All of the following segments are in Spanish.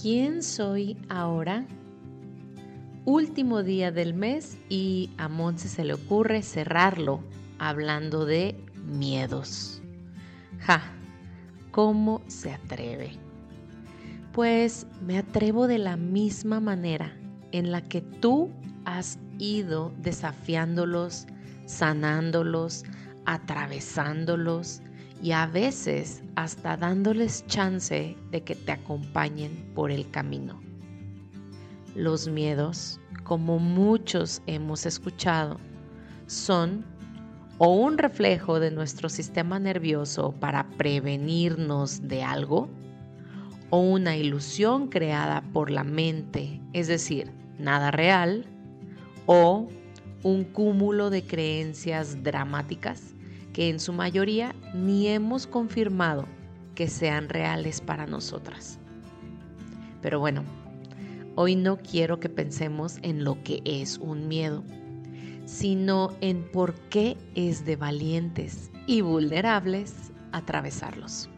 ¿quién soy ahora? Último día del mes y a Monse se le ocurre cerrarlo hablando de miedos. Ja, ¿cómo se atreve? Pues me atrevo de la misma manera en la que tú has ido desafiándolos, sanándolos, atravesándolos y a veces hasta dándoles chance de que te acompañen por el camino. Los miedos, como muchos hemos escuchado, son o un reflejo de nuestro sistema nervioso para prevenirnos de algo, o una ilusión creada por la mente, es decir, nada real, o un cúmulo de creencias dramáticas que en su mayoría ni hemos confirmado que sean reales para nosotras. Pero bueno, hoy no quiero que pensemos en lo que es un miedo, sino en por qué es de valientes y vulnerables atravesarlos.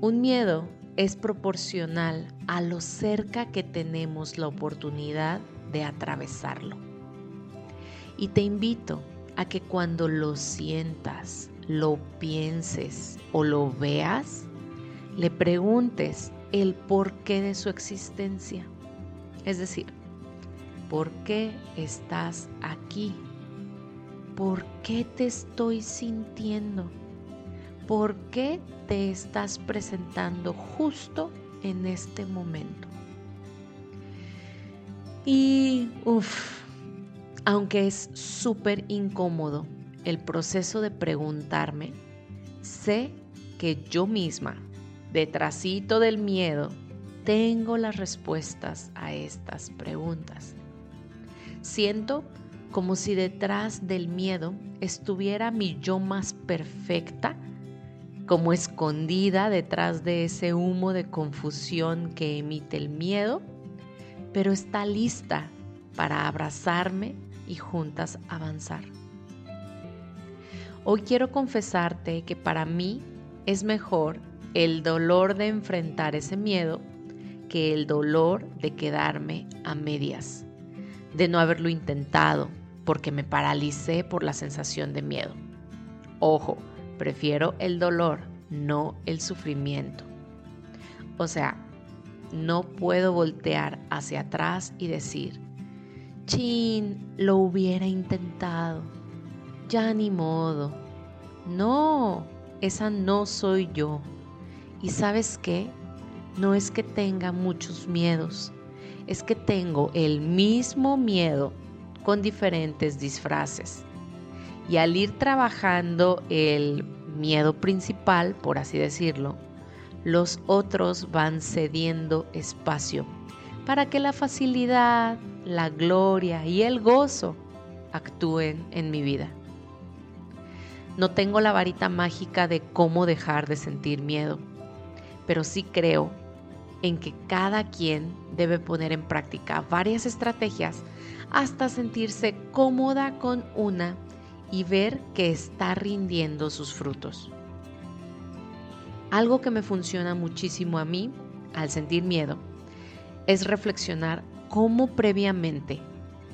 Un miedo es proporcional a lo cerca que tenemos la oportunidad de atravesarlo. Y te invito a que cuando lo sientas, lo pienses o lo veas, le preguntes el porqué de su existencia. Es decir, ¿por qué estás aquí? ¿Por qué te estoy sintiendo? ¿Por qué te estás presentando justo en este momento? Y, uff, aunque es súper incómodo el proceso de preguntarme, sé que yo misma, detrásito del miedo, tengo las respuestas a estas preguntas. Siento como si detrás del miedo estuviera mi yo más perfecta, como escondida detrás de ese humo de confusión que emite el miedo, pero está lista para abrazarme y juntas avanzar. Hoy quiero confesarte que para mí es mejor el dolor de enfrentar ese miedo que el dolor de quedarme a medias, de no haberlo intentado porque me paralicé por la sensación de miedo. Ojo, prefiero el dolor, no el sufrimiento. O sea, no puedo voltear hacia atrás y decir, Chin, lo hubiera intentado. Ya ni modo. No, esa no soy yo. Y sabes qué? No es que tenga muchos miedos, es que tengo el mismo miedo con diferentes disfraces. Y al ir trabajando el miedo principal, por así decirlo, los otros van cediendo espacio para que la facilidad, la gloria y el gozo actúen en mi vida. No tengo la varita mágica de cómo dejar de sentir miedo, pero sí creo en que cada quien debe poner en práctica varias estrategias hasta sentirse cómoda con una y ver que está rindiendo sus frutos. Algo que me funciona muchísimo a mí al sentir miedo es reflexionar cómo previamente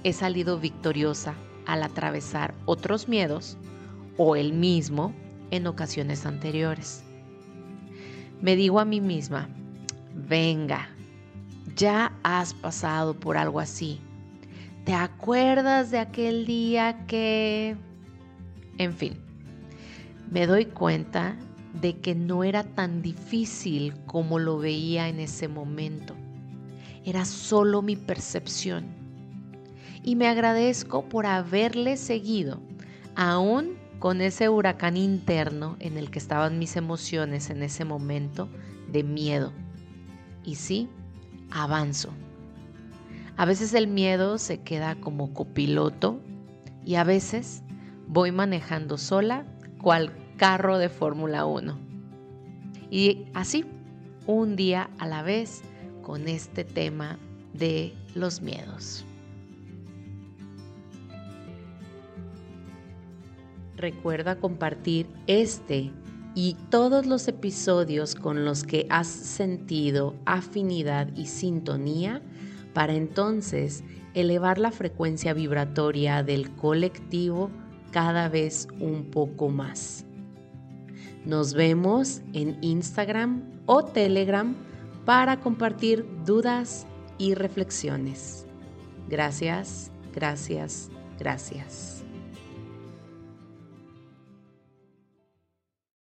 he salido victoriosa al atravesar otros miedos o el mismo en ocasiones anteriores. Me digo a mí misma, venga, ya has pasado por algo así. ¿Te acuerdas de aquel día que... En fin, me doy cuenta de que no era tan difícil como lo veía en ese momento era solo mi percepción. Y me agradezco por haberle seguido, aún con ese huracán interno en el que estaban mis emociones en ese momento de miedo. Y sí, avanzo. A veces el miedo se queda como copiloto y a veces voy manejando sola cual carro de Fórmula 1. Y así, un día a la vez, con este tema de los miedos. Recuerda compartir este y todos los episodios con los que has sentido afinidad y sintonía para entonces elevar la frecuencia vibratoria del colectivo cada vez un poco más. Nos vemos en Instagram o Telegram para compartir dudas y reflexiones. Gracias, gracias, gracias.